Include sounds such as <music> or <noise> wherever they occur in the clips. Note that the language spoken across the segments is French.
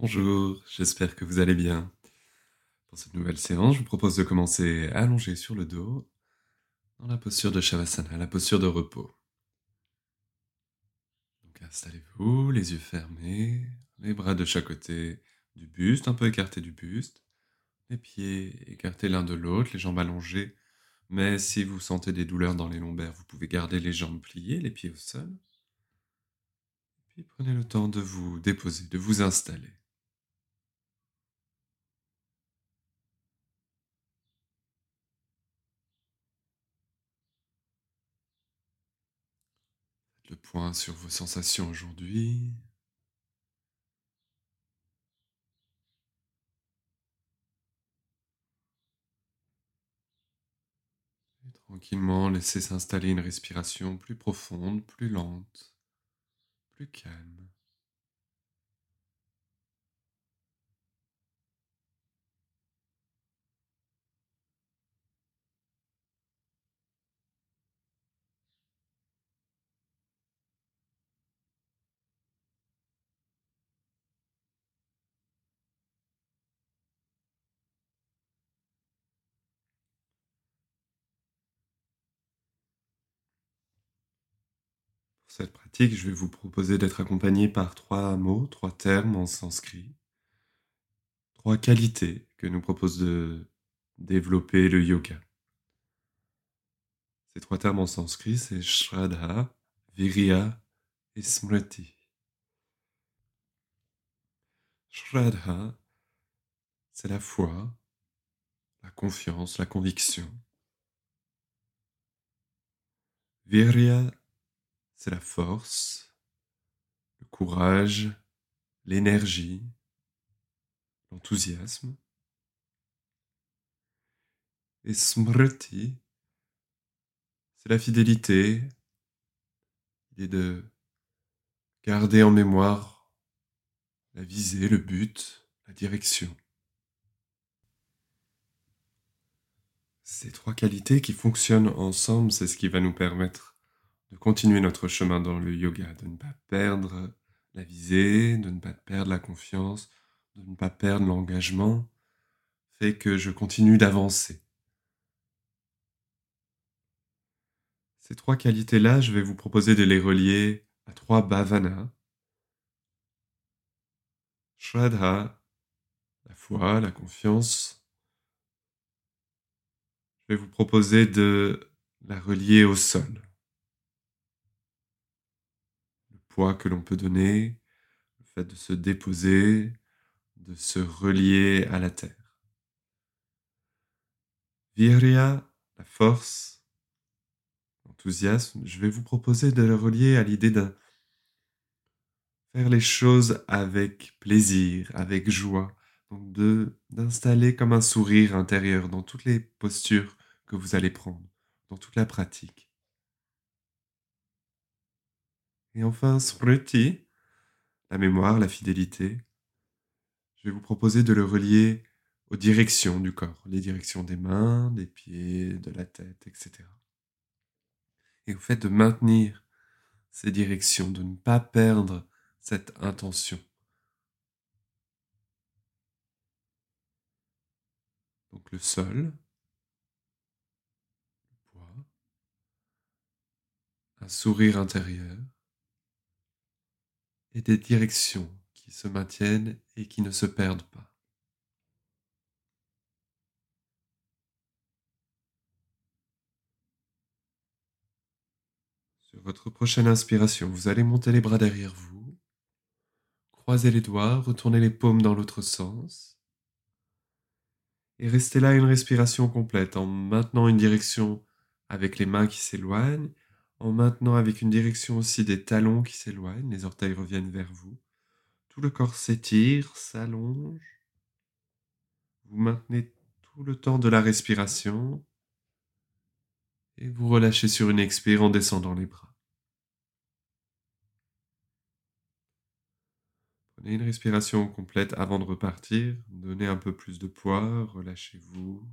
Bonjour, j'espère que vous allez bien. Pour cette nouvelle séance, je vous propose de commencer allongé sur le dos, dans la posture de Shavasana, la posture de repos. Donc installez-vous, les yeux fermés, les bras de chaque côté du buste, un peu écartés du buste, les pieds écartés l'un de l'autre, les jambes allongées. Mais si vous sentez des douleurs dans les lombaires, vous pouvez garder les jambes pliées, les pieds au sol. Puis prenez le temps de vous déposer, de vous installer. le sur vos sensations aujourd'hui. Et tranquillement, laissez s'installer une respiration plus profonde, plus lente, plus calme. Pour cette pratique, je vais vous proposer d'être accompagné par trois mots, trois termes en sanskrit, trois qualités que nous propose de développer le yoga. Ces trois termes en sanskrit, c'est Shraddha, Virya et Smriti. Shraddha, c'est la foi, la confiance, la conviction. Virya, c'est la force, le courage, l'énergie, l'enthousiasme. Et Smriti, c'est la fidélité, l'idée de garder en mémoire la visée, le but, la direction. Ces trois qualités qui fonctionnent ensemble, c'est ce qui va nous permettre de continuer notre chemin dans le yoga, de ne pas perdre la visée, de ne pas perdre la confiance, de ne pas perdre l'engagement, fait que je continue d'avancer. Ces trois qualités-là, je vais vous proposer de les relier à trois bhavanas. Shraddha, la foi, la confiance. Je vais vous proposer de la relier au sol. Poids que l'on peut donner, le fait de se déposer, de se relier à la terre. Virya, la force, l'enthousiasme, je vais vous proposer de le relier à l'idée de faire les choses avec plaisir, avec joie, donc d'installer comme un sourire intérieur dans toutes les postures que vous allez prendre, dans toute la pratique. Et enfin, smriti, la mémoire, la fidélité. Je vais vous proposer de le relier aux directions du corps, les directions des mains, des pieds, de la tête, etc. Et au fait de maintenir ces directions, de ne pas perdre cette intention. Donc le sol, le poids, un sourire intérieur, et des directions qui se maintiennent et qui ne se perdent pas. Sur votre prochaine inspiration, vous allez monter les bras derrière vous, croiser les doigts, retourner les paumes dans l'autre sens et rester là une respiration complète en maintenant une direction avec les mains qui s'éloignent en maintenant avec une direction aussi des talons qui s'éloignent, les orteils reviennent vers vous. Tout le corps s'étire, s'allonge. Vous maintenez tout le temps de la respiration et vous relâchez sur une expire en descendant les bras. Prenez une respiration complète avant de repartir, donnez un peu plus de poids, relâchez-vous.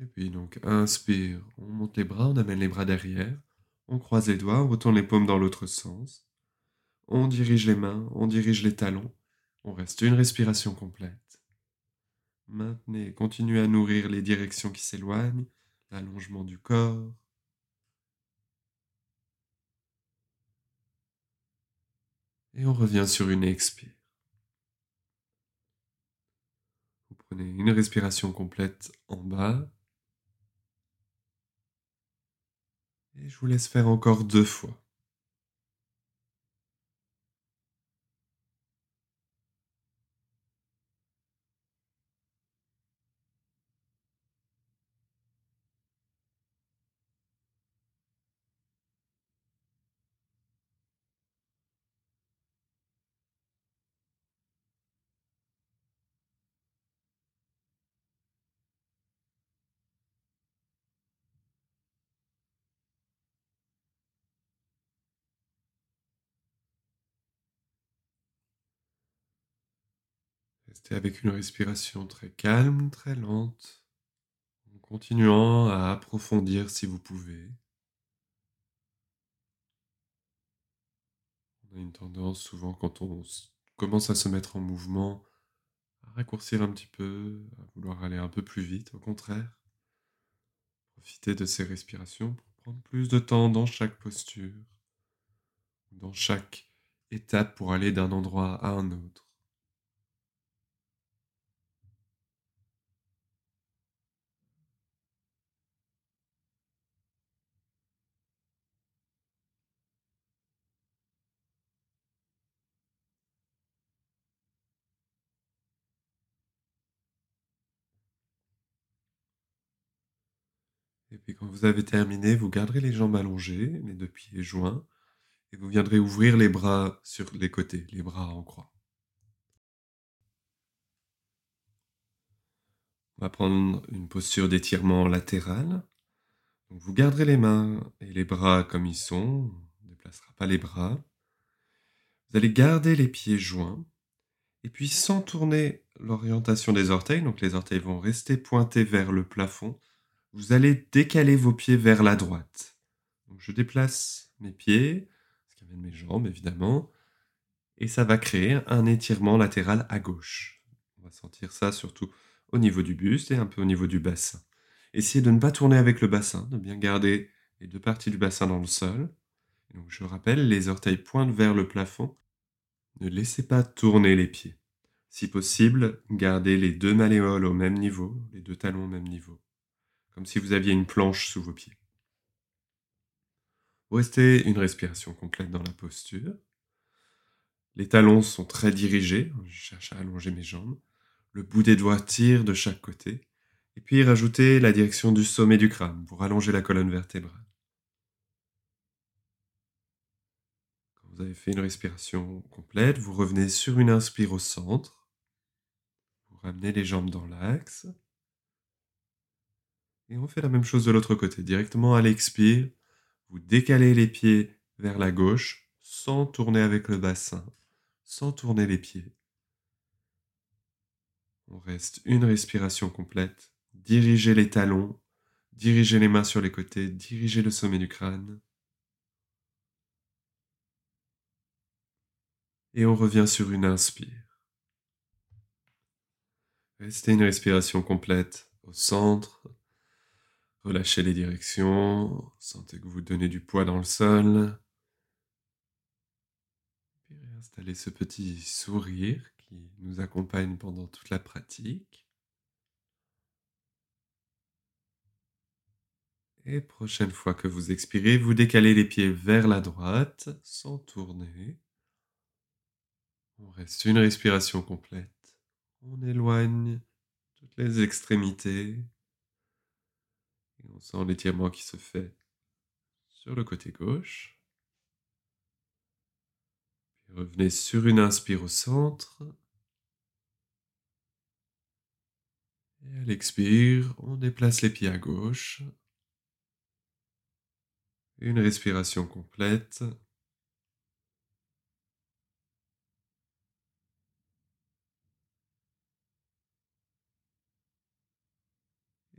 Et puis donc, inspire, on monte les bras, on amène les bras derrière, On croise les doigts, on retourne les paumes dans l'autre sens. On dirige les mains, on dirige les talons. On reste une respiration complète. Maintenez, continuez à nourrir les directions qui s'éloignent, l'allongement du corps. Et on revient sur une expire. Vous prenez une respiration complète en bas. Et je vous laisse faire encore deux fois. Avec une respiration très calme, très lente, en continuant à approfondir si vous pouvez. On a une tendance souvent quand on commence à se mettre en mouvement à raccourcir un petit peu, à vouloir aller un peu plus vite. Au contraire, profitez de ces respirations pour prendre plus de temps dans chaque posture, dans chaque étape pour aller d'un endroit à un autre. Et quand vous avez terminé, vous garderez les jambes allongées, les deux pieds joints, et vous viendrez ouvrir les bras sur les côtés, les bras en croix. On va prendre une posture d'étirement latéral. vous garderez les mains et les bras comme ils sont, on ne déplacera pas les bras. Vous allez garder les pieds joints, et puis sans tourner l'orientation des orteils, donc les orteils vont rester pointés vers le plafond, vous allez décaler vos pieds vers la droite. Je déplace mes pieds, ce qui amène mes jambes évidemment, et ça va créer un étirement latéral à gauche. On va sentir ça surtout au niveau du buste et un peu au niveau du bassin. Essayez de ne pas tourner avec le bassin, de bien garder les deux parties du bassin dans le sol. je rappelle, les orteils pointent vers le plafond. Ne laissez pas tourner les pieds. Si possible, gardez les deux malléoles au même niveau, les deux talons au même niveau comme si vous aviez une planche sous vos pieds. Restez une respiration complète dans la posture. Les talons sont très dirigés, je cherche à allonger mes jambes. Le bout des doigts tire de chaque côté. Et puis rajoutez la direction du sommet du crâne pour allonger la colonne vertébrale. Quand vous avez fait une respiration complète, vous revenez sur une inspire au centre. Vous ramenez les jambes dans l'axe. Et on fait la même chose de l'autre côté. Directement à l'expire, vous décalez les pieds vers la gauche sans tourner avec le bassin, sans tourner les pieds. On reste une respiration complète. Dirigez les talons, dirigez les mains sur les côtés, dirigez le sommet du crâne. Et on revient sur une inspire. Restez une respiration complète au centre Relâchez les directions, sentez que vous donnez du poids dans le sol. Puis réinstallez ce petit sourire qui nous accompagne pendant toute la pratique. Et prochaine fois que vous expirez, vous décalez les pieds vers la droite sans tourner. On reste une respiration complète. On éloigne toutes les extrémités on sent l'étirement qui se fait sur le côté gauche. Revenez sur une inspire au centre. Et à l'expire, on déplace les pieds à gauche. Une respiration complète.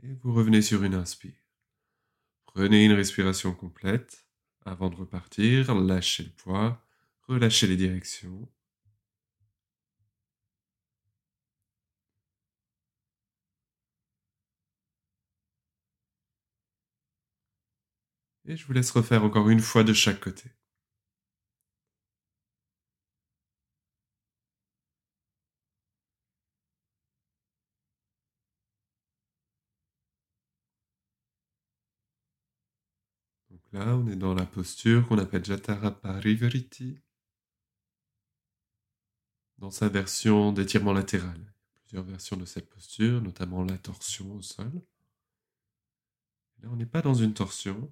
Et vous revenez sur une inspire. Prenez une respiration complète. Avant de repartir, lâchez le poids, relâchez les directions. Et je vous laisse refaire encore une fois de chaque côté. Là, on est dans la posture qu'on appelle Jatara Parivriti, dans sa version d'étirement latéral. Plusieurs versions de cette posture, notamment la torsion au sol. Là, on n'est pas dans une torsion.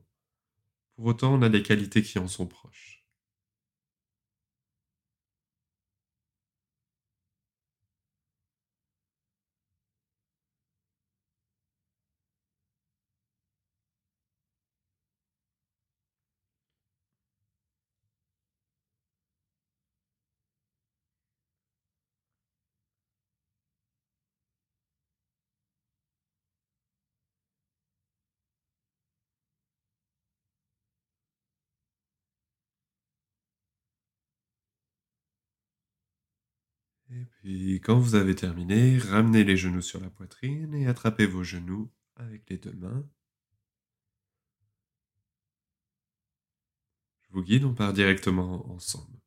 Pour autant, on a des qualités qui en sont proches. Et puis, quand vous avez terminé, ramenez les genoux sur la poitrine et attrapez vos genoux avec les deux mains. Je vous guide, on part directement ensemble.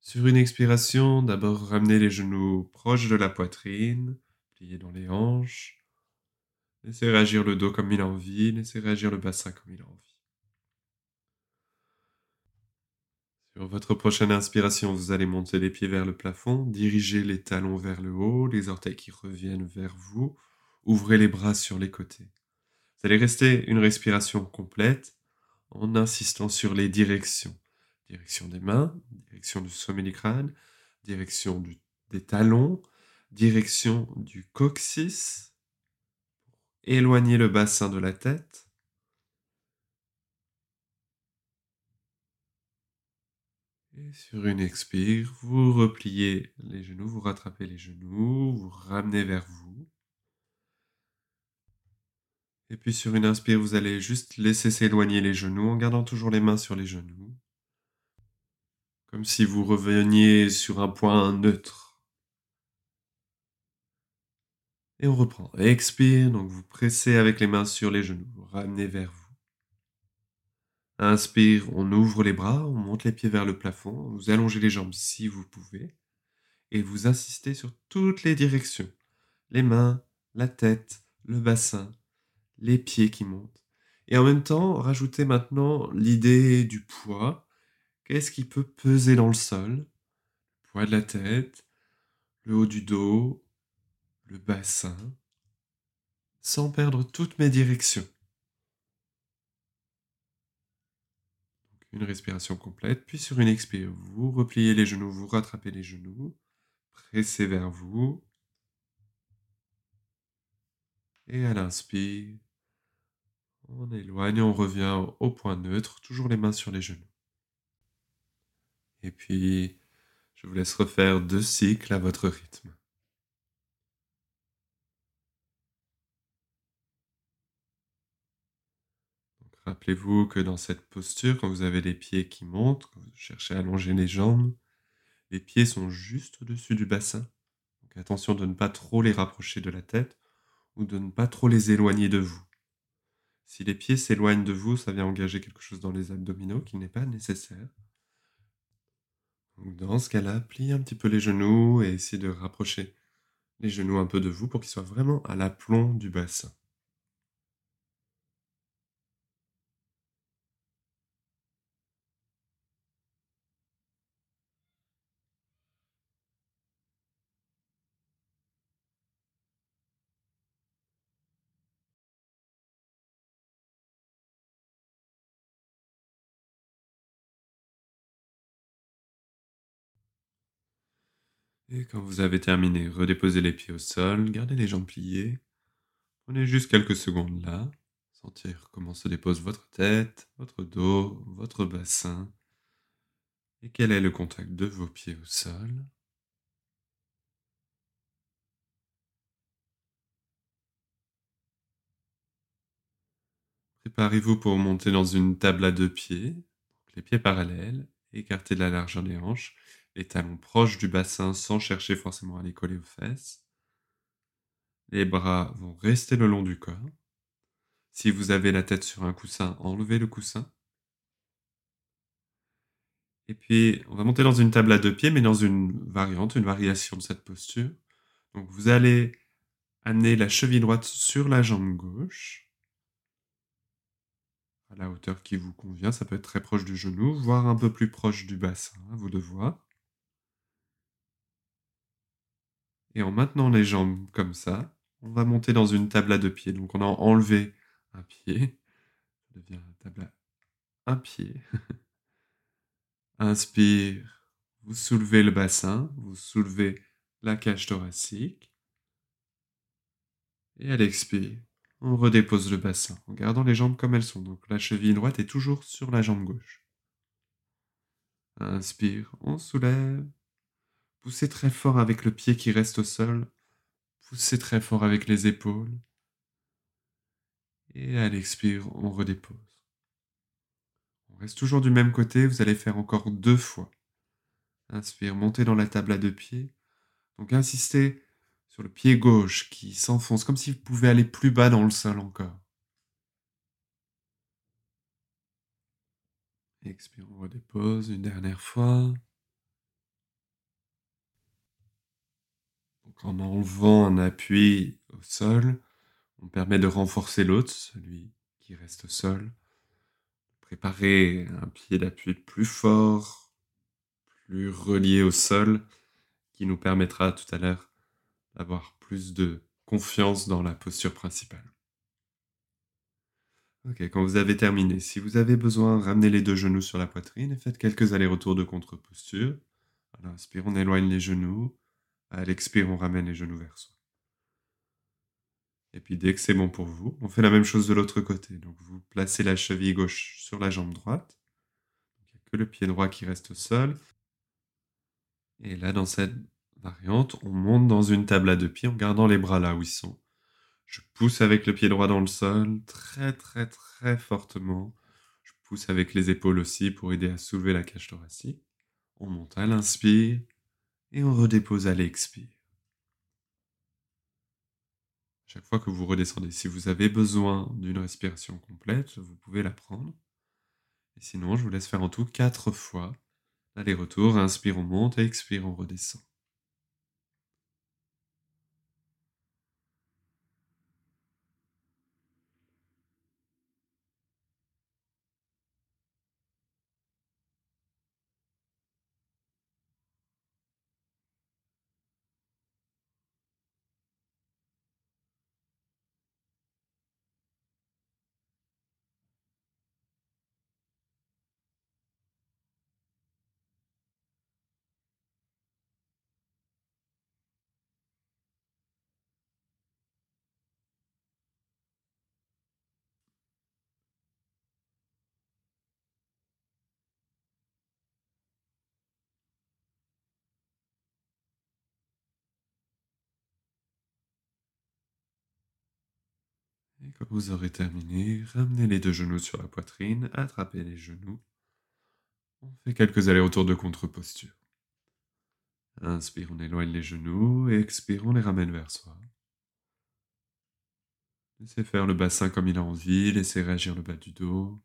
Sur une expiration, d'abord ramenez les genoux proches de la poitrine, pliez dans les hanches. Laissez réagir le dos comme il a envie, laissez réagir le bassin comme il a envie. Sur votre prochaine inspiration, vous allez monter les pieds vers le plafond, diriger les talons vers le haut, les orteils qui reviennent vers vous, ouvrez les bras sur les côtés. Vous allez rester une respiration complète en insistant sur les directions. Direction des mains, direction du sommet du crâne, direction des talons, direction du coccyx, éloigner le bassin de la tête, Et sur une expire, vous repliez les genoux, vous rattrapez les genoux, vous ramenez vers vous. Et puis sur une inspire, vous allez juste laisser s'éloigner les genoux en gardant toujours les mains sur les genoux. Comme si vous reveniez sur un point neutre. Et on reprend. Expire, donc vous pressez avec les mains sur les genoux, ramenez vers vous. Inspire, on ouvre les bras, on monte les pieds vers le plafond, vous allongez les jambes si vous pouvez, et vous insistez sur toutes les directions. Les mains, la tête, le bassin, les pieds qui montent. Et en même temps, rajoutez maintenant l'idée du poids. Qu'est-ce qui peut peser dans le sol? Poids de la tête, le haut du dos, le bassin, sans perdre toutes mes directions. Une respiration complète, puis sur une expire, vous repliez les genoux, vous rattrapez les genoux, pressez vers vous. Et à l'inspire, on éloigne, on revient au point neutre, toujours les mains sur les genoux. Et puis, je vous laisse refaire deux cycles à votre rythme. Rappelez-vous que dans cette posture, quand vous avez les pieds qui montent, quand vous cherchez à allonger les jambes, les pieds sont juste au-dessus du bassin. Donc attention de ne pas trop les rapprocher de la tête ou de ne pas trop les éloigner de vous. Si les pieds s'éloignent de vous, ça vient engager quelque chose dans les abdominaux qui n'est pas nécessaire. Dans ce cas-là, pliez un petit peu les genoux et essayez de rapprocher les genoux un peu de vous pour qu'ils soient vraiment à l'aplomb du bassin. Et quand vous avez terminé, redéposez les pieds au sol, gardez les jambes pliées. Prenez juste quelques secondes là, sentir comment se dépose votre tête, votre dos, votre bassin, et quel est le contact de vos pieds au sol? Préparez-vous pour monter dans une table à deux pieds, les pieds parallèles, écartés de la largeur des hanches, les talons proches du bassin sans chercher forcément à les coller aux fesses. Les bras vont rester le long du corps. Si vous avez la tête sur un coussin, enlevez le coussin. Et puis, on va monter dans une table à deux pieds, mais dans une variante, une variation de cette posture. Donc, vous allez amener la cheville droite sur la jambe gauche, à la hauteur qui vous convient. Ça peut être très proche du genou, voire un peu plus proche du bassin, à vous de voir. Et en maintenant les jambes comme ça, on va monter dans une table à deux pieds. Donc, on a enlevé un pied. Ça devient une table un pied. <laughs> Inspire, vous soulevez le bassin, vous soulevez la cage thoracique. Et à l'expire, on redépose le bassin en gardant les jambes comme elles sont. Donc la cheville droite est toujours sur la jambe gauche. Inspire, on soulève. Poussez très fort avec le pied qui reste au sol. Poussez très fort avec les épaules. Et à l'expire, on redépose. On reste toujours du même côté, vous allez faire encore deux fois. Inspire, montez dans la table à deux pieds. Donc insistez sur le pied gauche qui s'enfonce, comme si vous pouvez aller plus bas dans le sol encore. Expire, on redépose une dernière fois. En enlevant un appui au sol, on permet de renforcer l'autre, celui qui reste au sol. Préparer un pied d'appui plus fort, plus relié au sol, qui nous permettra tout à l'heure d'avoir plus de confiance dans la posture principale. Ok, quand vous avez terminé, si vous avez besoin, ramenez les deux genoux sur la poitrine et faites quelques allers-retours de contre-posture. À l'inspire, on éloigne les genoux. À l'expire, on ramène les genoux vers soi. Et puis dès que c'est bon pour vous, on fait la même chose de l'autre côté. Donc vous placez la cheville gauche sur la jambe droite. il n'y a que le pied droit qui reste au sol. Et là, dans cette variante, on monte dans une table à deux pieds en gardant les bras là où ils sont. Je pousse avec le pied droit dans le sol, très très très fortement. Je pousse avec les épaules aussi pour aider à soulever la cage thoracique. On monte à l'inspire et on redépose à l'expire. Chaque fois que vous redescendez, si vous avez besoin d'une respiration complète, vous pouvez la prendre. Sinon, je vous laisse faire en tout quatre fois. Aller-retour, inspire, on monte, expire, on redescend. Quand vous aurez terminé, ramenez les deux genoux sur la poitrine, attrapez les genoux. On fait quelques allers-retours de contre-posture. Inspire, on éloigne les genoux, et expire, on les ramène vers soi. Laissez faire le bassin comme il a envie, laissez réagir le bas du dos.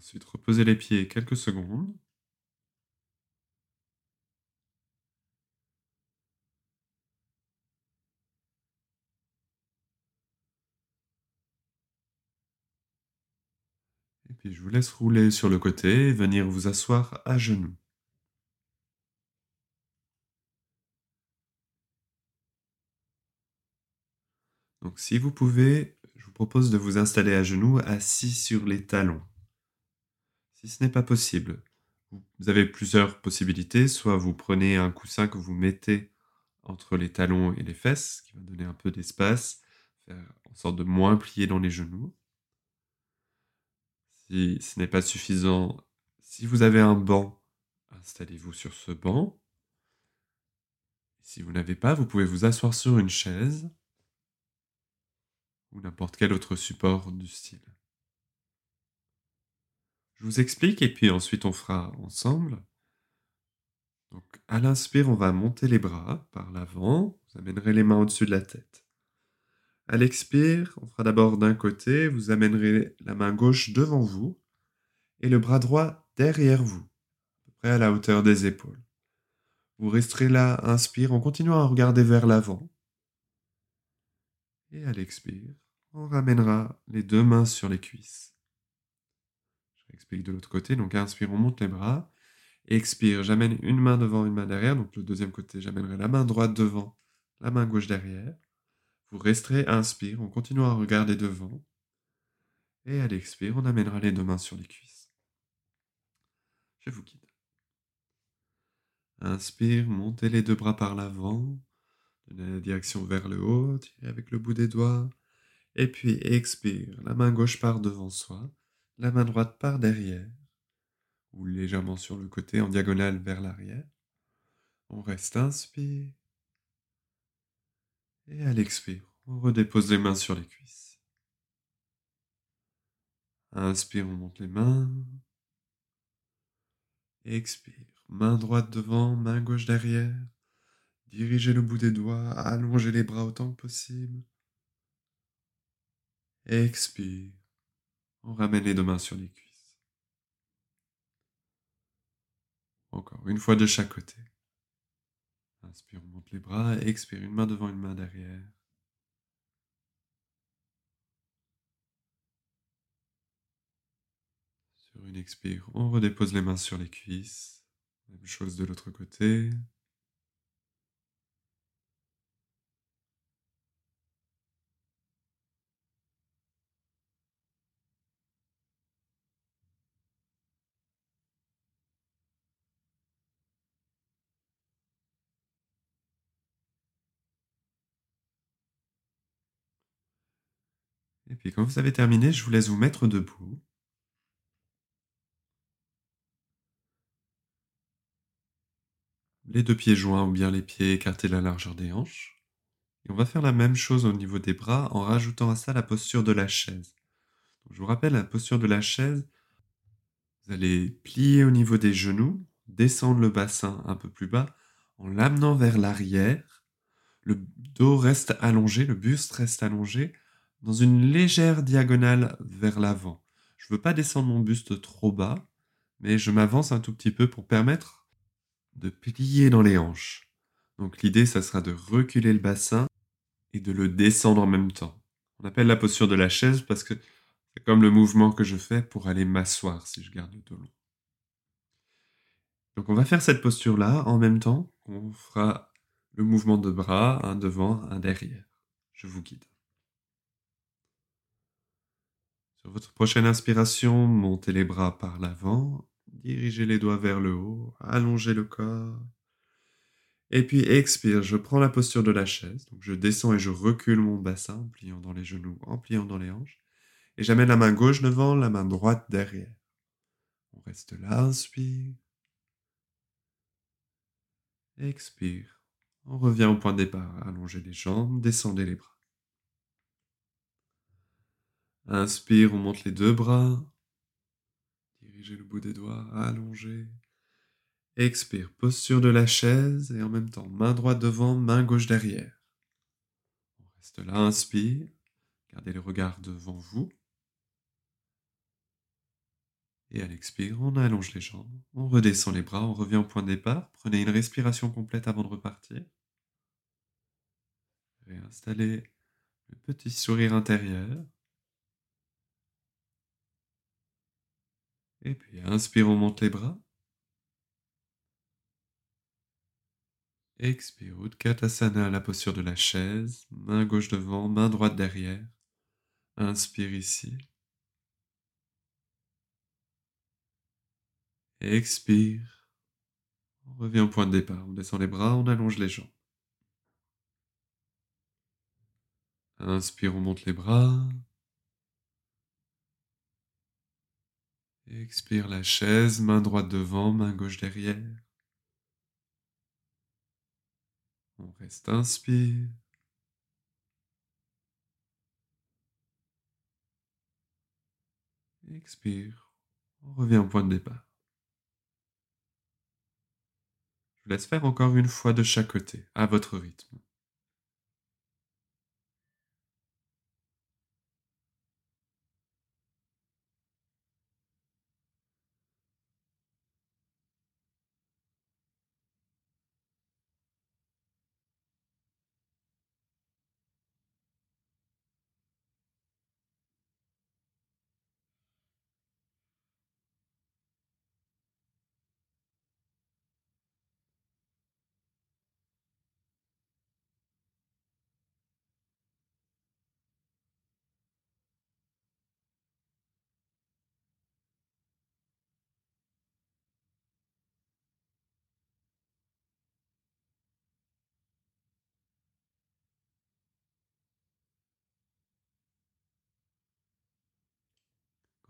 Ensuite, reposez les pieds quelques secondes. Et puis je vous laisse rouler sur le côté et venir vous asseoir à genoux. Donc si vous pouvez, je vous propose de vous installer à genoux assis sur les talons. Si ce n'est pas possible, vous avez plusieurs possibilités. Soit vous prenez un coussin que vous mettez entre les talons et les fesses, qui va donner un peu d'espace, faire en sorte de moins plier dans les genoux. Si ce n'est pas suffisant, si vous avez un banc, installez-vous sur ce banc. Si vous n'avez pas, vous pouvez vous asseoir sur une chaise ou n'importe quel autre support du style. Je vous explique et puis ensuite on fera ensemble. Donc à l'inspire, on va monter les bras par l'avant, vous amènerez les mains au-dessus de la tête. À l'expire, on fera d'abord d'un côté, vous amènerez la main gauche devant vous et le bras droit derrière vous, à peu près à la hauteur des épaules. Vous resterez là, inspire, en continuant à regarder vers l'avant. Et à l'expire, on ramènera les deux mains sur les cuisses. Explique de l'autre côté, donc inspire, on monte les bras. Expire, j'amène une main devant, une main derrière. Donc le deuxième côté, j'amènerai la main droite devant, la main gauche derrière. Vous resterez, inspire, on continue à regarder devant. Et à l'expire, on amènera les deux mains sur les cuisses. Je vous guide. Inspire, montez les deux bras par l'avant. Donnez la direction vers le haut, avec le bout des doigts. Et puis expire, la main gauche part devant soi, la main droite part derrière ou légèrement sur le côté en diagonale vers l'arrière. On reste inspire. Et à l'expire, on redépose les mains sur les cuisses. Inspire, on monte les mains. Expire, main droite devant, main gauche derrière. Dirigez le bout des doigts, allongez les bras autant que possible. Expire, on ramène les deux mains sur les cuisses. Encore une fois de chaque côté. Inspire, on monte les bras. Expire, une main devant, une main derrière. Sur une expire, on redépose les mains sur les cuisses. Même chose de l'autre côté. Et puis quand vous avez terminé, je vous laisse vous mettre debout. Les deux pieds joints ou bien les pieds écartés la largeur des hanches. Et on va faire la même chose au niveau des bras en rajoutant à ça la posture de la chaise. je vous rappelle, la posture de la chaise, vous allez plier au niveau des genoux, descendre le bassin un peu plus bas en l'amenant vers l'arrière. Le dos reste allongé, le buste reste allongé dans une légère diagonale vers l'avant. Je ne veux pas descendre mon buste trop bas, mais je m'avance un tout petit peu pour permettre de plier dans les hanches. Donc l'idée, ça sera de reculer le bassin et de le descendre en même temps. On appelle la posture de la chaise parce que c'est comme le mouvement que je fais pour aller m'asseoir si je garde le dos long. Donc on va faire cette posture-là en même temps qu'on fera le mouvement de bras, un devant, un derrière. Je vous guide. Sur votre prochaine inspiration, montez les bras par l'avant, dirigez les doigts vers le haut, allongez le corps. Et puis expire, je prends la posture de la chaise, donc je descends et je recule mon bassin pliant dans les genoux, en pliant dans les hanches. Et j'amène la main gauche devant, la main droite derrière. On reste là, inspire. Expire. On revient au point de départ. Allongez les jambes, descendez les bras. Inspire, on monte les deux bras. Dirigez le bout des doigts, allongez. Expire, posture de la chaise et en même temps main droite devant, main gauche derrière. On reste là, inspire. Gardez le regard devant vous. Et à l'expire, on allonge les jambes, on redescend les bras, on revient au point de départ. Prenez une respiration complète avant de repartir. Réinstallez le petit sourire intérieur. Et puis inspire, on monte les bras. Expire, Utkatasana, la posture de la chaise, main gauche devant, main droite derrière. Inspire ici. Expire. On revient au point de départ. On descend les bras, on allonge les jambes. Inspire, on monte les bras. Expire la chaise, main droite devant, main gauche derrière. On reste inspire. Expire. On revient au point de départ. Je vous laisse faire encore une fois de chaque côté, à votre rythme.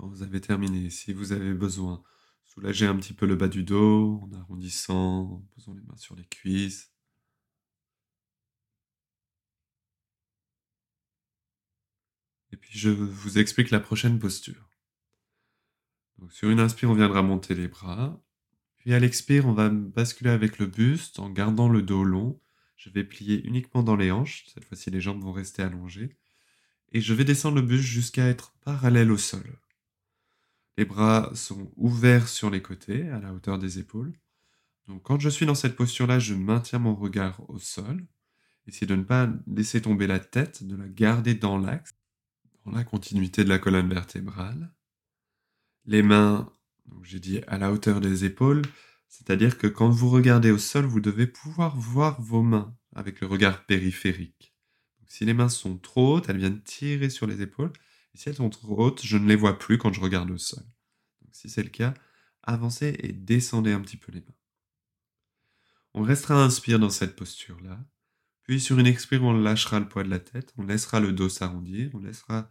Vous avez terminé, si vous avez besoin, soulagez un petit peu le bas du dos en arrondissant, en posant les mains sur les cuisses. Et puis je vous explique la prochaine posture. Sur une inspire, on viendra monter les bras. Puis à l'expire, on va basculer avec le buste en gardant le dos long. Je vais plier uniquement dans les hanches. Cette fois-ci, les jambes vont rester allongées. Et je vais descendre le buste jusqu'à être parallèle au sol. Les bras sont ouverts sur les côtés, à la hauteur des épaules. Quand je suis dans cette posture-là, je maintiens mon regard au sol. Essayez de ne pas laisser tomber la tête, de la garder dans l'axe, dans la continuité de la colonne vertébrale. Les mains, j'ai dit à la hauteur des épaules, c'est-à-dire que quand vous regardez au sol, vous devez pouvoir voir vos mains avec le regard périphérique. si les mains sont trop hautes, elles viennent tirer sur les épaules. Si elles sont trop hautes, je ne les vois plus quand je regarde au sol. Donc, si c'est le cas, avancez et descendez un petit peu les mains. On restera inspire dans cette posture-là. Puis sur une expire, on lâchera le poids de la tête, on laissera le dos s'arrondir, on laissera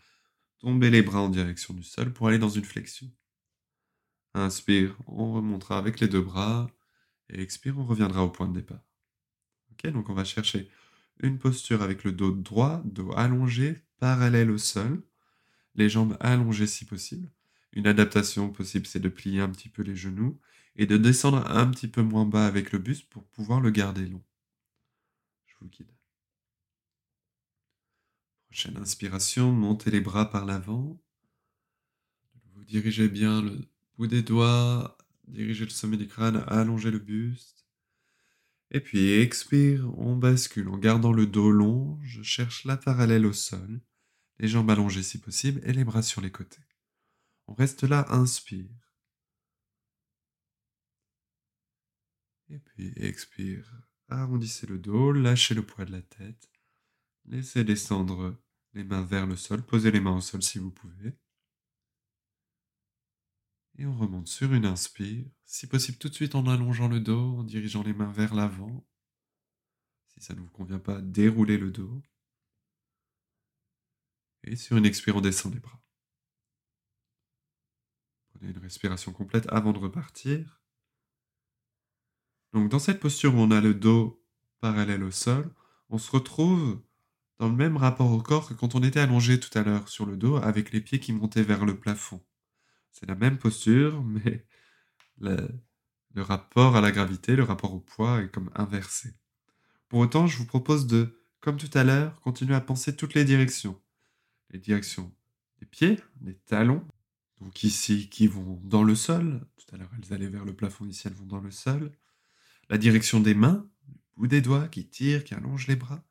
tomber les bras en direction du sol pour aller dans une flexion. Inspire, on remontera avec les deux bras. Et expire, on reviendra au point de départ. Ok, donc on va chercher une posture avec le dos droit, dos allongé, parallèle au sol jambes allongées si possible. Une adaptation possible, c'est de plier un petit peu les genoux et de descendre un petit peu moins bas avec le buste pour pouvoir le garder long. Je vous guide. Prochaine inspiration, montez les bras par l'avant. Vous dirigez bien le bout des doigts, dirigez le sommet du crâne, allongez le buste. Et puis expire, on bascule en gardant le dos long, je cherche la parallèle au sol les jambes allongées si possible et les bras sur les côtés. On reste là, inspire. Et puis expire. Arrondissez le dos, lâchez le poids de la tête. Laissez descendre les mains vers le sol. Posez les mains au sol si vous pouvez. Et on remonte sur une inspire. Si possible, tout de suite en allongeant le dos, en dirigeant les mains vers l'avant. Si ça ne vous convient pas, déroulez le dos. Et sur une expire, on descend les bras. Prenez une respiration complète avant de repartir. Donc dans cette posture où on a le dos parallèle au sol, on se retrouve dans le même rapport au corps que quand on était allongé tout à l'heure sur le dos avec les pieds qui montaient vers le plafond. C'est la même posture, <laughs> mais le, le, rapport à la gravité, le rapport au poids est comme inversé. Pour autant, je vous propose de, comme tout à l'heure, continuer à penser toutes les directions les directions des pieds, des talons, donc ici qui vont dans le sol, tout à l'heure elles allaient vers le plafond, ici elles vont dans le sol, la direction des mains, bout des doigts qui tirent, qui allongent les bras,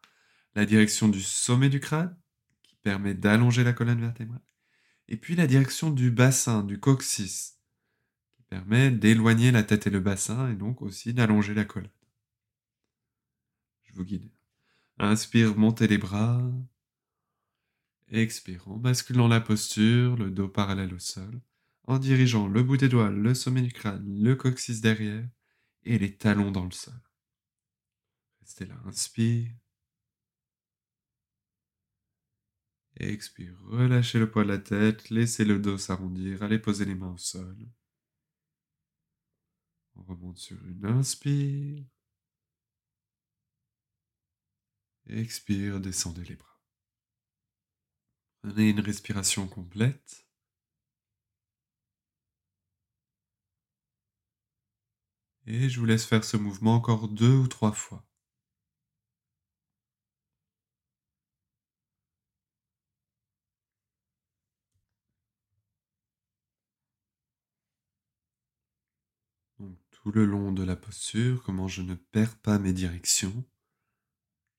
la direction du sommet du crâne, qui permet d'allonger la colonne vertébrale, et puis la direction du bassin, du coccyx, qui permet d'éloigner la tête et le bassin, et donc aussi d'allonger la colonne. Je vous guide. Inspire, montez les bras, Expire en basculant la posture, le dos parallèle au sol, en dirigeant le bout des doigts, le sommet du crâne, le coccyx derrière et les talons dans le sol. Restez là, inspire. Expire, relâchez le poids de la tête, laissez le dos s'arrondir, allez poser les mains au sol. On remonte sur une inspire. Expire, descendez les bras. Une respiration complète. Et je vous laisse faire ce mouvement encore deux ou trois fois. Tout le long de la posture, comment je ne perds pas mes directions.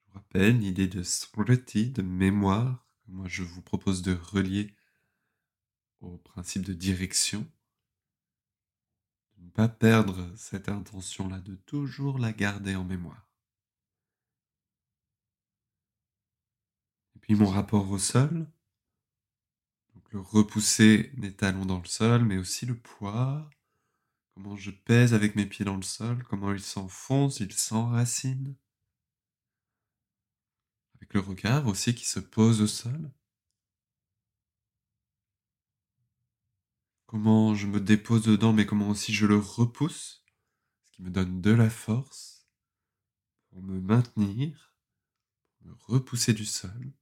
Je vous rappelle l'idée de smriti, de mémoire, moi je vous propose de relier au principe de direction. De ne pas perdre cette intention-là, de toujours la garder en mémoire. Et puis mon rapport au sol. Donc le repousser mes talons dans le sol, mais aussi le poids, comment je pèse avec mes pieds dans le sol, comment ils s'enfoncent, ils s'enracinent. Avec le regard aussi qui se pose au sol. Comment je me dépose dedans, mais comment aussi je le repousse, ce qui me donne de la force pour me maintenir, pour me repousser du sol.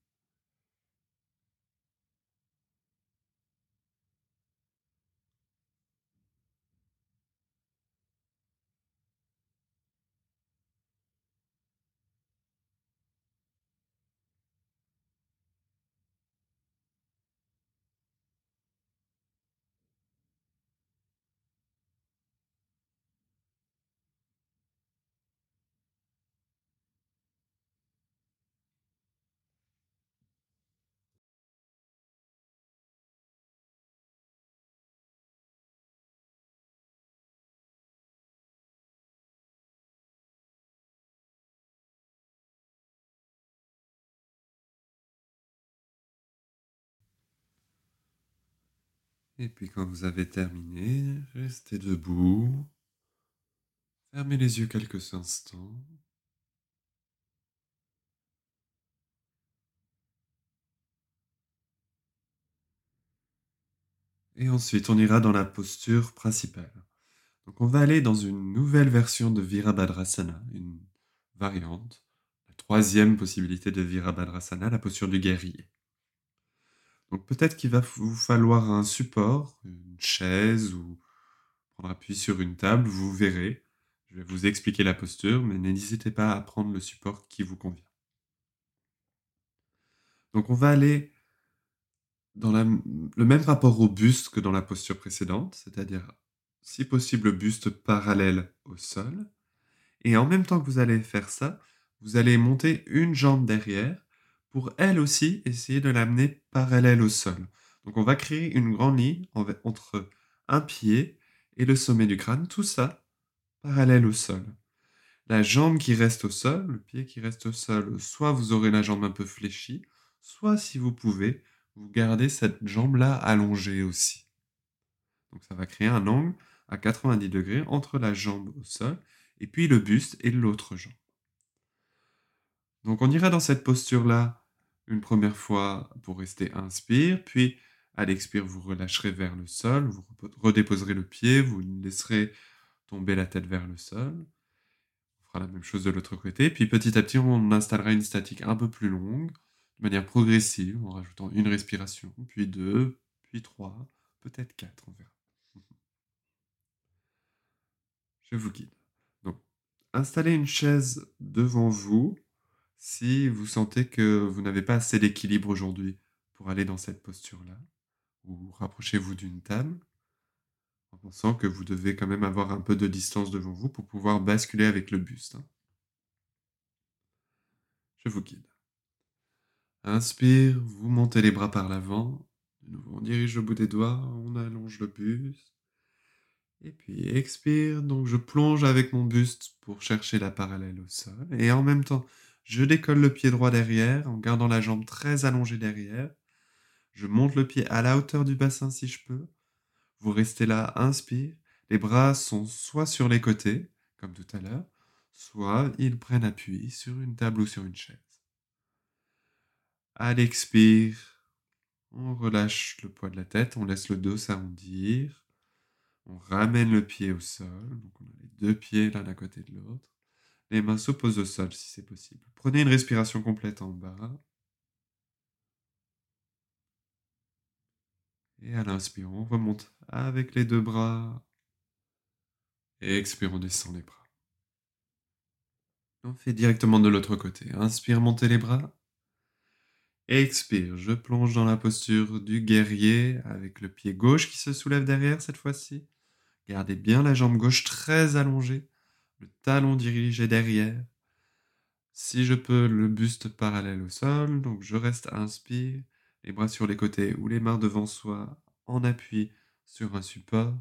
Et puis quand vous avez terminé, restez debout. Fermez les yeux quelques instants. Et ensuite, on ira dans la posture principale. Donc, on va aller dans une nouvelle version de Virabhadrasana, une variante, la troisième possibilité de Virabhadrasana, la posture du guerrier. Donc, peut-être qu'il va vous falloir un support, une chaise ou prendre appui sur une table, vous verrez. Je vais vous expliquer la posture, mais n'hésitez pas à prendre le support qui vous convient. Donc, on va aller dans le même rapport au buste que dans la posture précédente, c'est-à-dire, si possible, buste parallèle au sol. Et en même temps que vous allez faire ça, vous allez monter une jambe derrière pour elle aussi essayer de l'amener parallèle au sol. Donc on va créer une grande ligne entre un pied et le sommet du crâne, tout ça parallèle au sol. La jambe qui reste au sol, le pied qui reste au sol, soit vous aurez la jambe un peu fléchie, soit si vous pouvez, vous gardez cette jambe-là allongée aussi. Donc ça va créer un angle à 90 degrés entre la jambe au sol et puis le buste et l'autre jambe. Donc on ira dans cette posture-là une première fois pour rester inspire, puis à l'expire vous relâcherez vers le sol, vous redéposerez le pied, vous laisserez tomber la tête vers le sol. On fera la même chose de l'autre côté, puis petit à petit on installera une statique un peu plus longue de manière progressive, en rajoutant une respiration, puis deux, puis trois, peut-être quatre, on verra. Je vous guide. Donc, installez une chaise devant vous si vous sentez que vous n'avez pas assez d'équilibre aujourd'hui pour aller dans cette posture-là, ou rapprochez-vous d'une table en pensant que vous devez quand même avoir un peu de distance devant vous pour pouvoir basculer avec le buste. Hein. Je vous guide. Inspire, vous montez les bras par l'avant. De nouveau, on dirige le bout des doigts, on allonge le buste. Et puis expire, donc je plonge avec mon buste pour chercher la parallèle au sol. Et en même temps, je décolle le pied droit derrière en gardant la jambe très allongée derrière. Je monte le pied à la hauteur du bassin si je peux. Vous restez là, inspire. Les bras sont soit sur les côtés, comme tout à l'heure, soit ils prennent appui sur une table ou sur une chaise. À l'expire, On relâche le poids de la tête, on laisse le dos s'arrondir. On ramène le pied au sol. Donc on a les deux pieds l'un à côté de l'autre. Les mains s'opposent au sol si c'est possible. Prenez une respiration complète en bas. Et à l'inspire, on remonte avec les deux bras. Et expire, on descend les bras. On fait directement de l'autre côté. Inspire, montez les bras. Expire, je plonge dans la posture du guerrier avec le pied gauche qui se soulève derrière cette fois-ci. Gardez bien la jambe gauche très allongée, le talon dirigé derrière. Si je peux, le buste parallèle au sol, donc je reste inspire, les bras sur les côtés ou les mains devant soi en appui sur un support.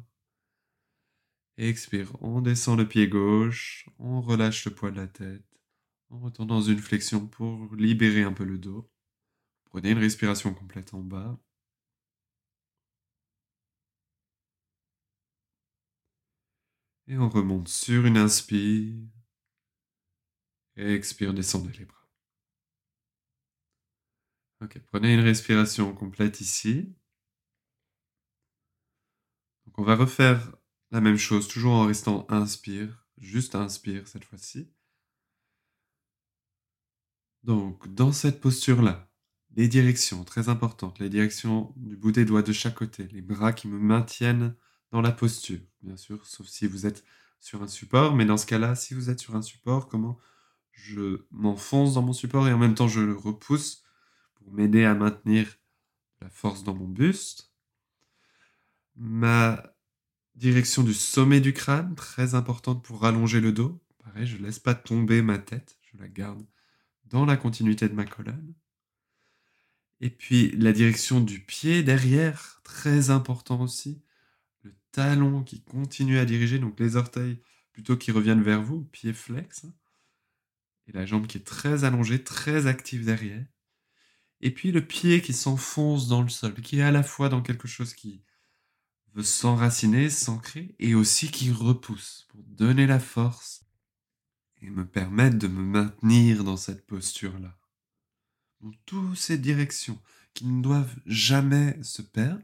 Expire, on descend le pied gauche, on relâche le poids de la tête, on retourne dans une flexion pour libérer un peu le dos. Prenez une respiration complète en bas. Et on remonte sur une inspire. Expire, descendez les bras. Ok, prenez une respiration complète ici. Donc on va refaire la même chose, toujours en restant inspire, juste inspire cette fois-ci. Donc, dans cette posture-là, les directions, très importantes, les directions du bout des doigts de chaque côté, les bras qui me maintiennent dans la posture, bien sûr, sauf si vous êtes sur un support, mais dans ce cas-là, si vous êtes sur un support, comment je m'enfonce dans mon support et en même temps je le repousse pour m'aider à maintenir la force dans mon buste. Ma Direction du sommet du crâne, très importante pour rallonger le dos. Pareil, je ne laisse pas tomber ma tête, je la garde dans la continuité de ma colonne. Et puis la direction du pied derrière, très important aussi. Qui continue à diriger, donc les orteils plutôt qui reviennent vers vous, pied flex. Et la jambe qui est très allongée, très active derrière. Et puis le pied qui s'enfonce dans le sol, qui est à la fois dans quelque chose qui veut s'enraciner, s'ancrer, et aussi qui repousse pour donner la force et me permettre de me maintenir dans cette posture-là. Dans toutes ces directions qui ne doivent jamais se perdre,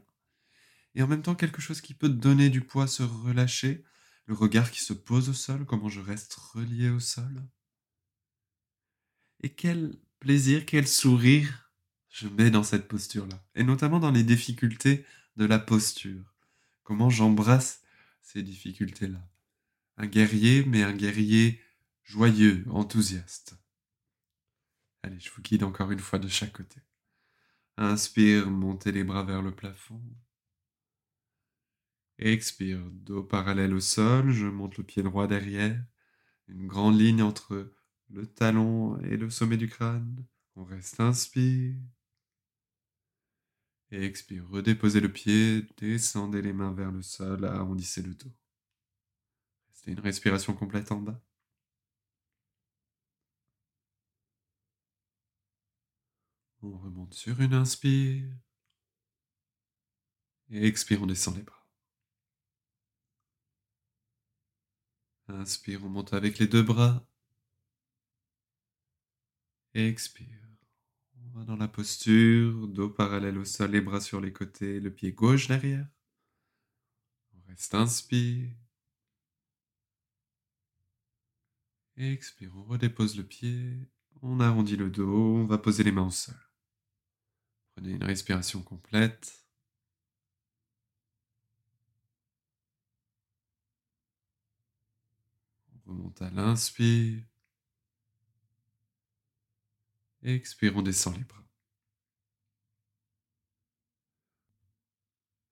et en même temps quelque chose qui peut donner du poids, se relâcher, le regard qui se pose au sol, comment je reste relié au sol. Et quel plaisir, quel sourire je mets dans cette posture-là, et notamment dans les difficultés de la posture. Comment j'embrasse ces difficultés-là. Un guerrier, mais un guerrier joyeux, enthousiaste. Allez, je vous guide encore une fois de chaque côté. Inspire, montez les bras vers le plafond. Expire, dos parallèle au sol, je monte le pied droit derrière, une grande ligne entre le talon et le sommet du crâne. On reste inspire. Et expire, redéposez le pied, descendez les mains vers le sol, arrondissez le dos. Restez une respiration complète en bas. On remonte sur une inspire. Et expire, on descend les bras. Inspire, on monte avec les deux bras. Expire dans la posture, dos parallèle au sol, les bras sur les côtés, le pied gauche derrière. On reste inspire. Expire, on redépose le pied, on arrondit le dos, on va poser les mains au sol. Prenez une respiration complète. Remonte à l'inspire. Expire, on descend les bras.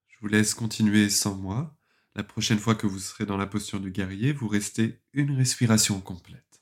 Je vous laisse continuer sans moi. La prochaine fois que vous serez dans la posture du guerrier, vous restez une respiration complète.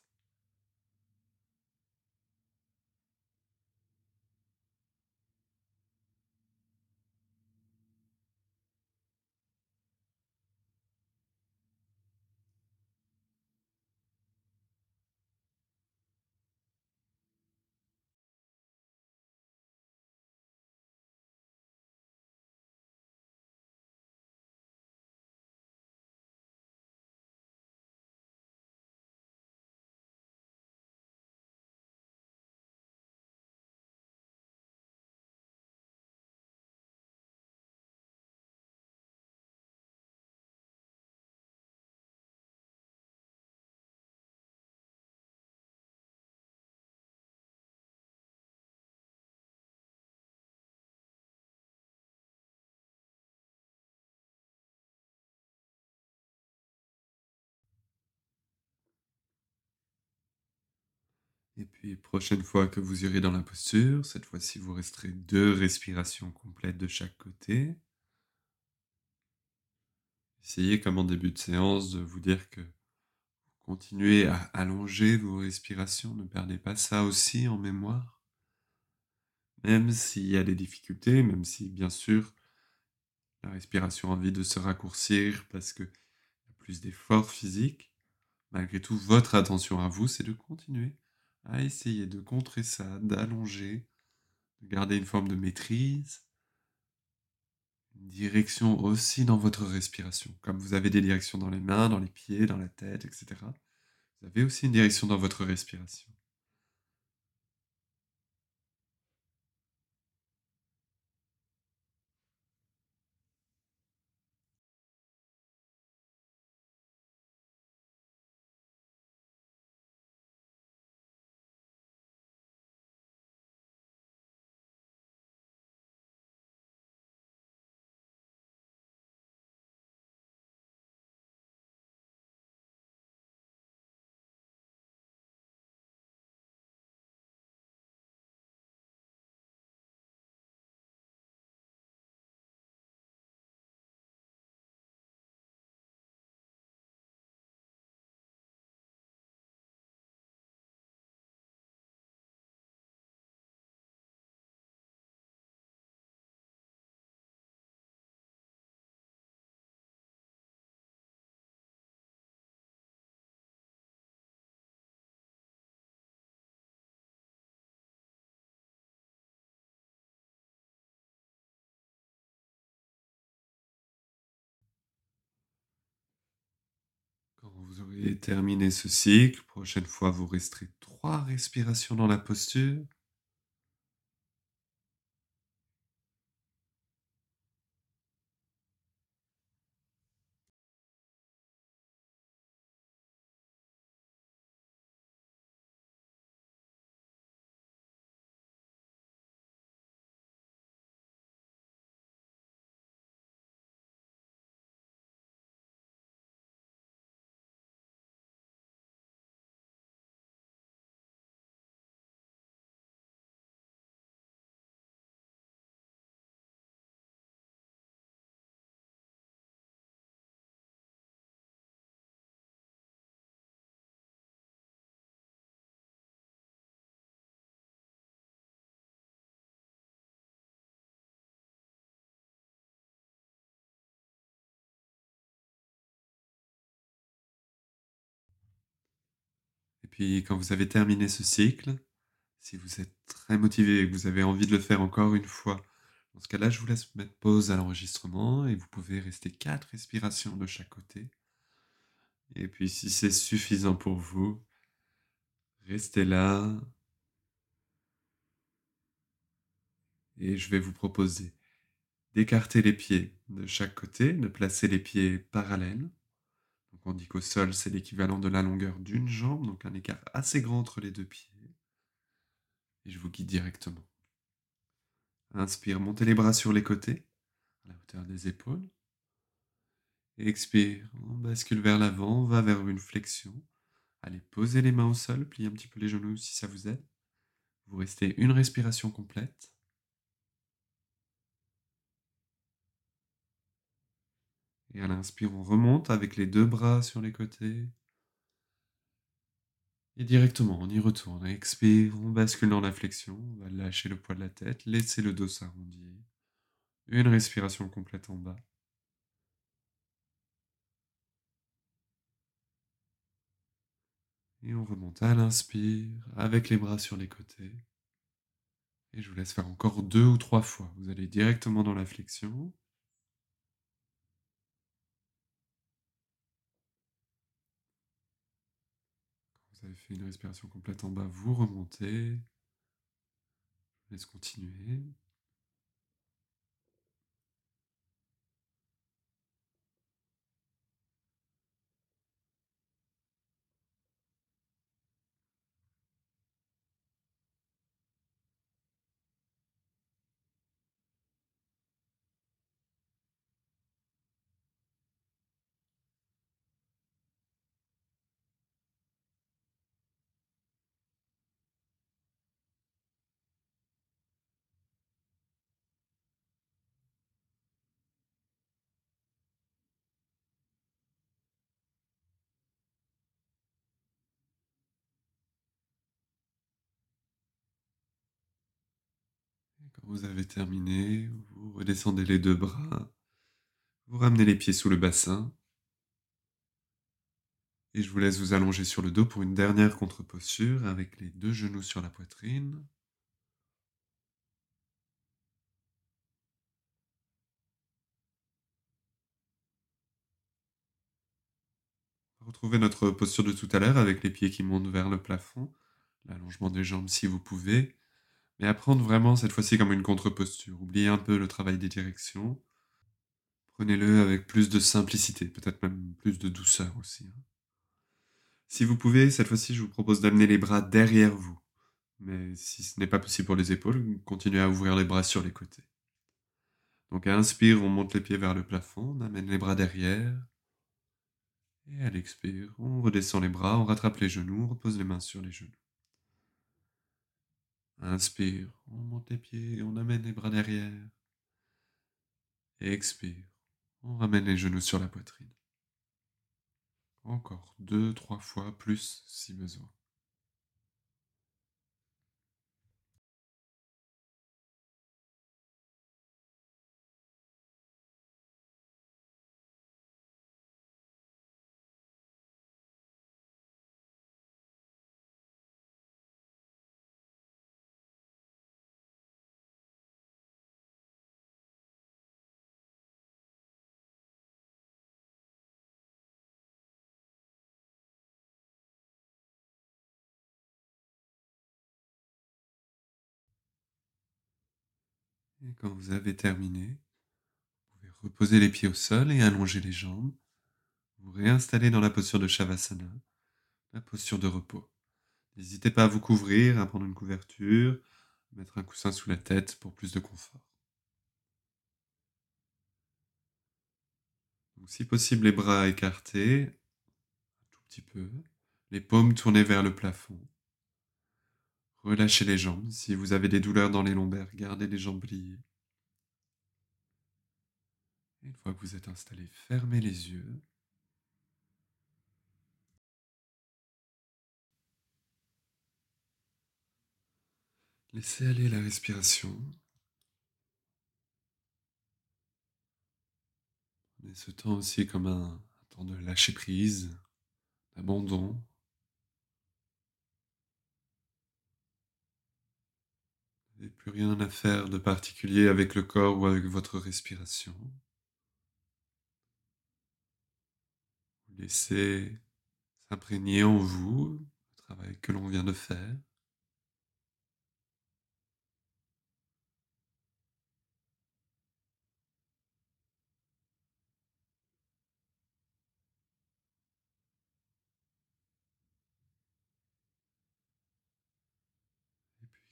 Puis, prochaine fois que vous irez dans la posture, cette fois-ci, vous resterez deux respirations complètes de chaque côté. Essayez, comme en début de séance, de vous dire que vous continuez à allonger vos respirations. Ne perdez pas ça aussi en mémoire. Même s'il y a des difficultés, même si, bien sûr, la respiration a envie de se raccourcir parce qu'il y a plus d'efforts physiques, malgré tout, votre attention à vous, c'est de continuer à essayer de contrer ça, d'allonger, de garder une forme de maîtrise, une direction aussi dans votre respiration. Comme vous avez des directions dans les mains, dans les pieds, dans la tête, etc. Vous avez aussi une direction dans votre respiration. Aurez terminé ce cycle, prochaine fois, vous resterez trois respirations dans la posture. Puis, quand vous avez terminé ce cycle, si vous êtes très motivé et que vous avez envie de le faire encore une fois, dans ce cas-là, je vous laisse mettre pause à l'enregistrement et vous pouvez rester quatre respirations de chaque côté. Et puis, si c'est suffisant pour vous, restez là. Et je vais vous proposer d'écarter les pieds de chaque côté, de placer les pieds parallèles. Dit qu'au sol, c'est l'équivalent de la longueur d'une jambe, donc un écart assez grand entre les deux pieds. Et je vous guide directement. Inspire, montez les bras sur les côtés, à la hauteur des épaules. Expire, on bascule vers l'avant, on va vers une flexion. Allez, posez les mains au sol, pliez un petit peu les genoux si ça vous aide. Vous restez une respiration complète. Et à l'inspire, on remonte avec les deux bras sur les côtés. Et directement, on y retourne. Expire, on bascule dans la flexion. On va lâcher le poids de la tête, laisser le dos s'arrondir. Une respiration complète en bas. Et on remonte à l'inspire avec les bras sur les côtés. Et je vous laisse faire encore deux ou trois fois. Vous allez directement dans la flexion. Vous avez fait une respiration complète en bas, vous remontez. Je laisse continuer. Quand vous avez terminé, vous redescendez les deux bras, vous ramenez les pieds sous le bassin, et je vous laisse vous allonger sur le dos pour une dernière contre-posture avec les deux genoux sur la poitrine. Retrouvez notre posture de tout à l'heure avec les pieds qui montent vers le plafond, l'allongement des jambes si vous pouvez, mais apprendre vraiment cette fois-ci comme une contre-posture. Oubliez un peu le travail des directions. Prenez-le avec plus de simplicité, peut-être même plus de douceur aussi. Hein. Si vous pouvez, cette fois-ci, je vous propose d'amener les bras derrière vous. Mais si ce n'est pas possible pour les épaules, continuez à ouvrir les bras sur les côtés. Donc à inspire, on monte les pieds vers le plafond, on amène les bras derrière. Et à l'expire, on redescend les bras, on rattrape les genoux, on repose les mains sur les genoux. Inspire, on monte les pieds, on amène les bras derrière. Et expire, on ramène les genoux sur la poitrine. Encore deux, trois fois plus si besoin. Et quand vous avez terminé, vous pouvez reposer les pieds au sol et allonger les jambes. Vous réinstaller dans la posture de Shavasana, la posture de repos. N'hésitez pas à vous couvrir, à prendre une couverture, mettre un coussin sous la tête pour plus de confort. si possible, les bras écartés, un tout petit peu, les paumes tournées vers le plafond. Relâchez les jambes. Si vous avez des douleurs dans les lombaires, gardez les jambes pliées. Une fois que vous êtes installé, fermez les yeux. Laissez aller la respiration. Prenez ce temps aussi comme un, temps de lâcher prise, d'abandon. Plus rien à faire de particulier avec le corps ou avec votre respiration. Laissez s'imprégner en vous le travail que l'on vient de faire.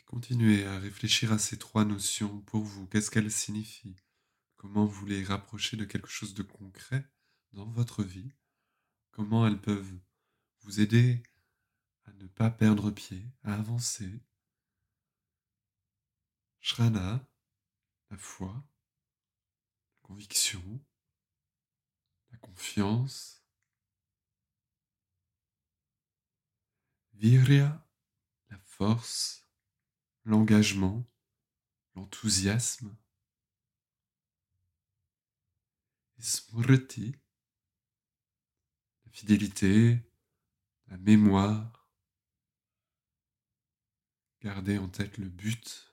Continuez à réfléchir à ces trois notions pour vous. Qu'est-ce qu'elles signifient? Comment vous les rapprochez de quelque chose de concret dans votre vie? Comment elles peuvent vous aider à ne pas perdre pied, à avancer? Shrana, la foi, la conviction, la confiance. Virya, la force, l'engagement, l'enthousiasme. Smriti, la fidélité, la mémoire. Gardez en tête le but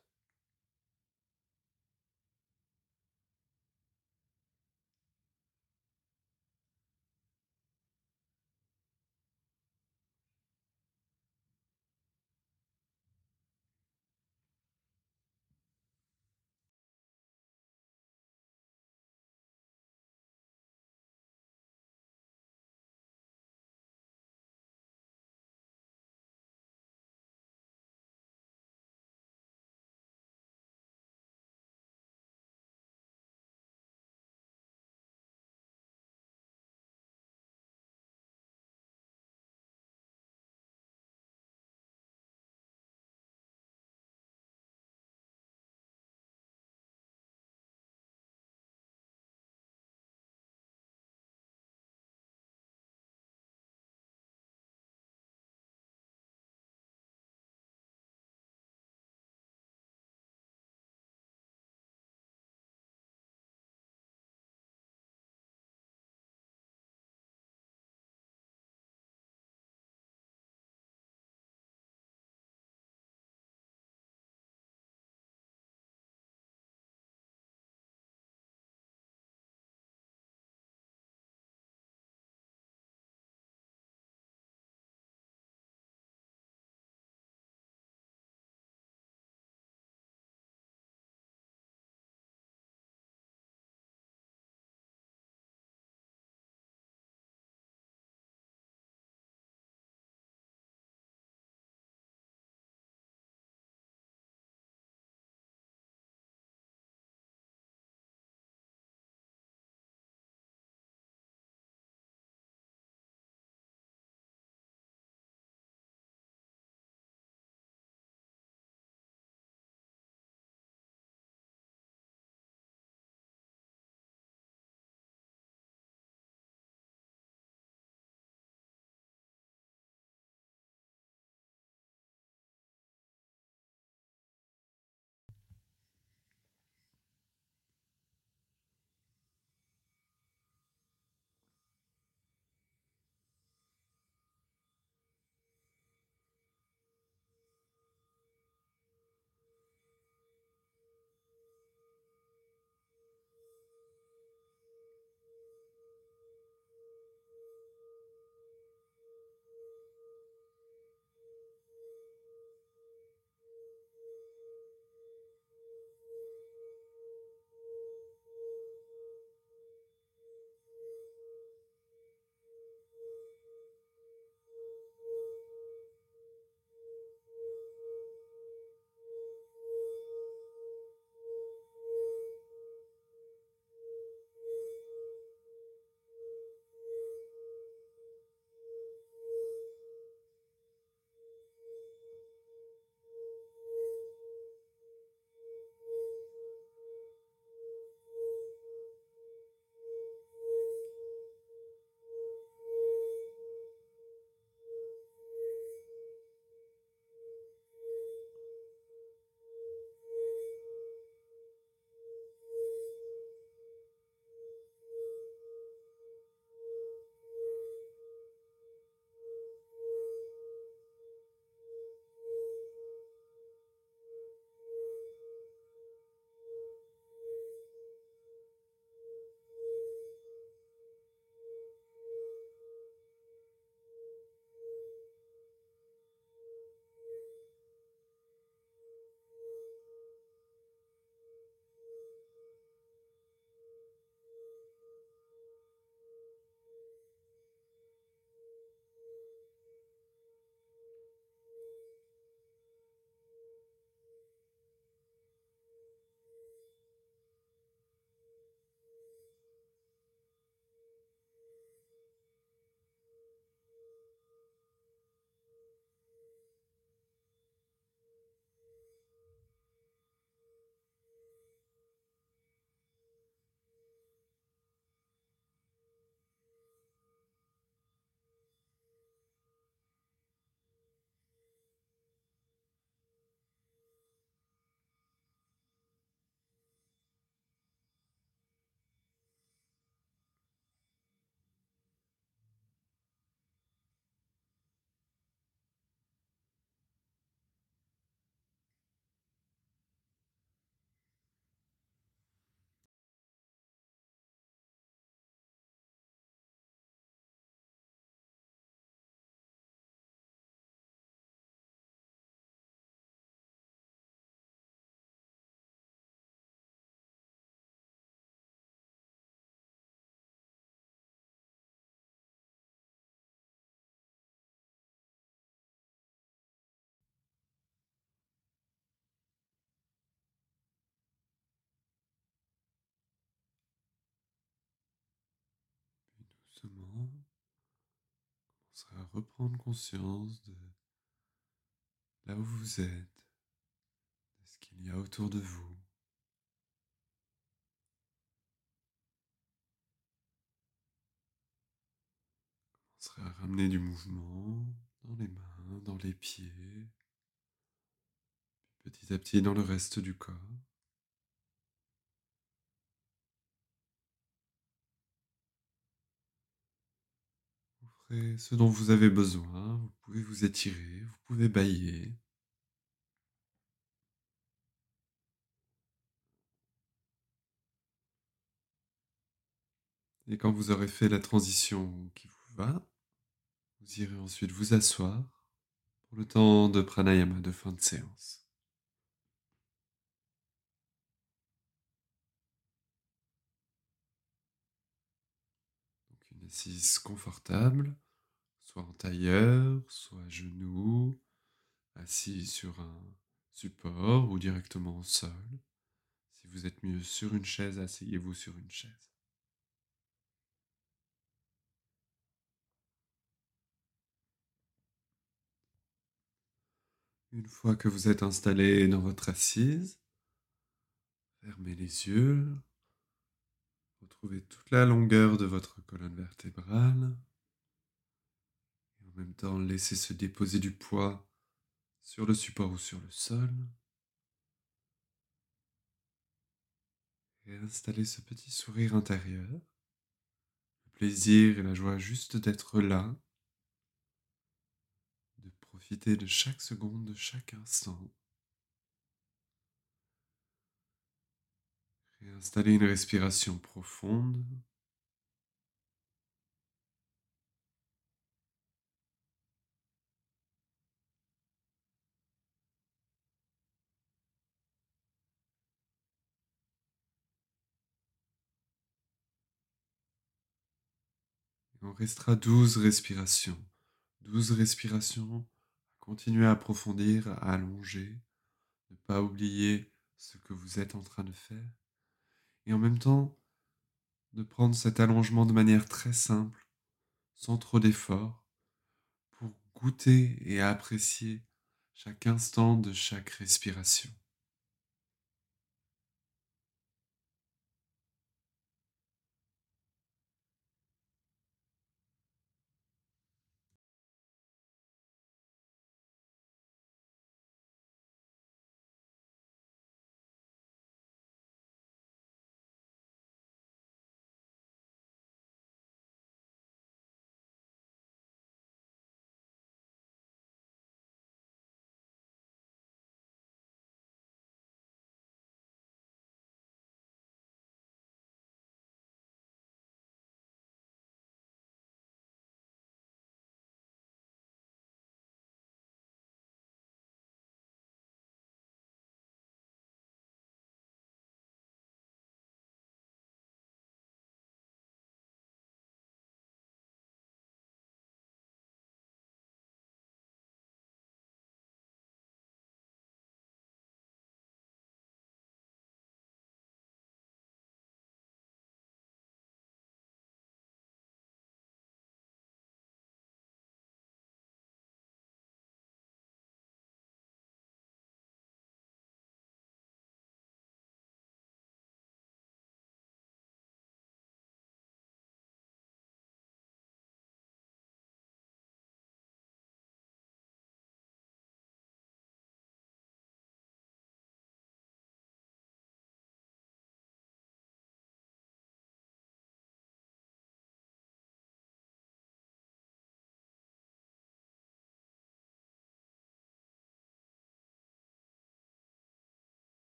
doucement, à reprendre conscience de là où vous êtes, de ce qu'il y a autour de vous. Commencerez à ramener du mouvement dans les mains, dans les pieds, petit à petit dans le reste du corps. Ce dont vous avez besoin, vous pouvez vous étirer, vous pouvez bailler. Et quand vous aurez fait la transition qui vous va, vous irez ensuite vous asseoir pour le temps de pranayama de fin de séance. Donc une assise confortable, soit en tailleur, soit à genoux, assis sur un support ou directement au sol. Si vous êtes mieux sur une chaise, asseyez-vous sur une chaise. Une fois que vous êtes installé dans votre assise, fermez les yeux, toute la longueur de votre colonne vertébrale et en même temps laissez se déposer du poids sur le support ou sur le sol. Et installez ce petit sourire intérieur, le plaisir et la joie juste d'être là Profitez de chaque seconde, de chaque instant. Réinstallez une respiration profonde. on restera douze respirations. Douze respirations Continuez à approfondir, à allonger, ne pas oublier ce que vous êtes en train de faire, et en même temps de prendre cet allongement de manière très simple, sans trop d'effort, pour goûter et apprécier chaque instant de chaque respiration.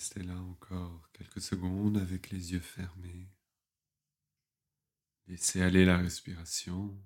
Rester là encore quelques secondes avec les yeux fermés. Laissez aller la respiration.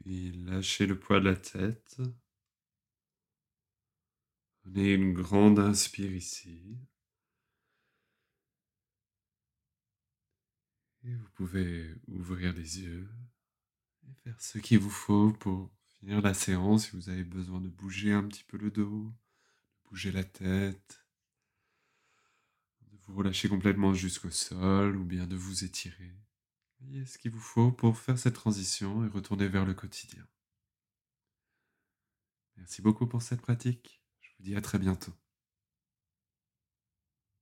Puis lâchez le poids de la tête. Prenez une grande inspire ici. Et vous pouvez ouvrir les yeux et faire ce qu'il vous faut pour finir la séance si vous avez besoin de bouger un petit peu le dos, de bouger la tête, de vous relâcher complètement jusqu'au sol ou bien de vous étirer. Voyez ce qu'il vous faut pour faire cette transition et retourner vers le quotidien? Merci beaucoup pour cette pratique. Je vous dis à très bientôt.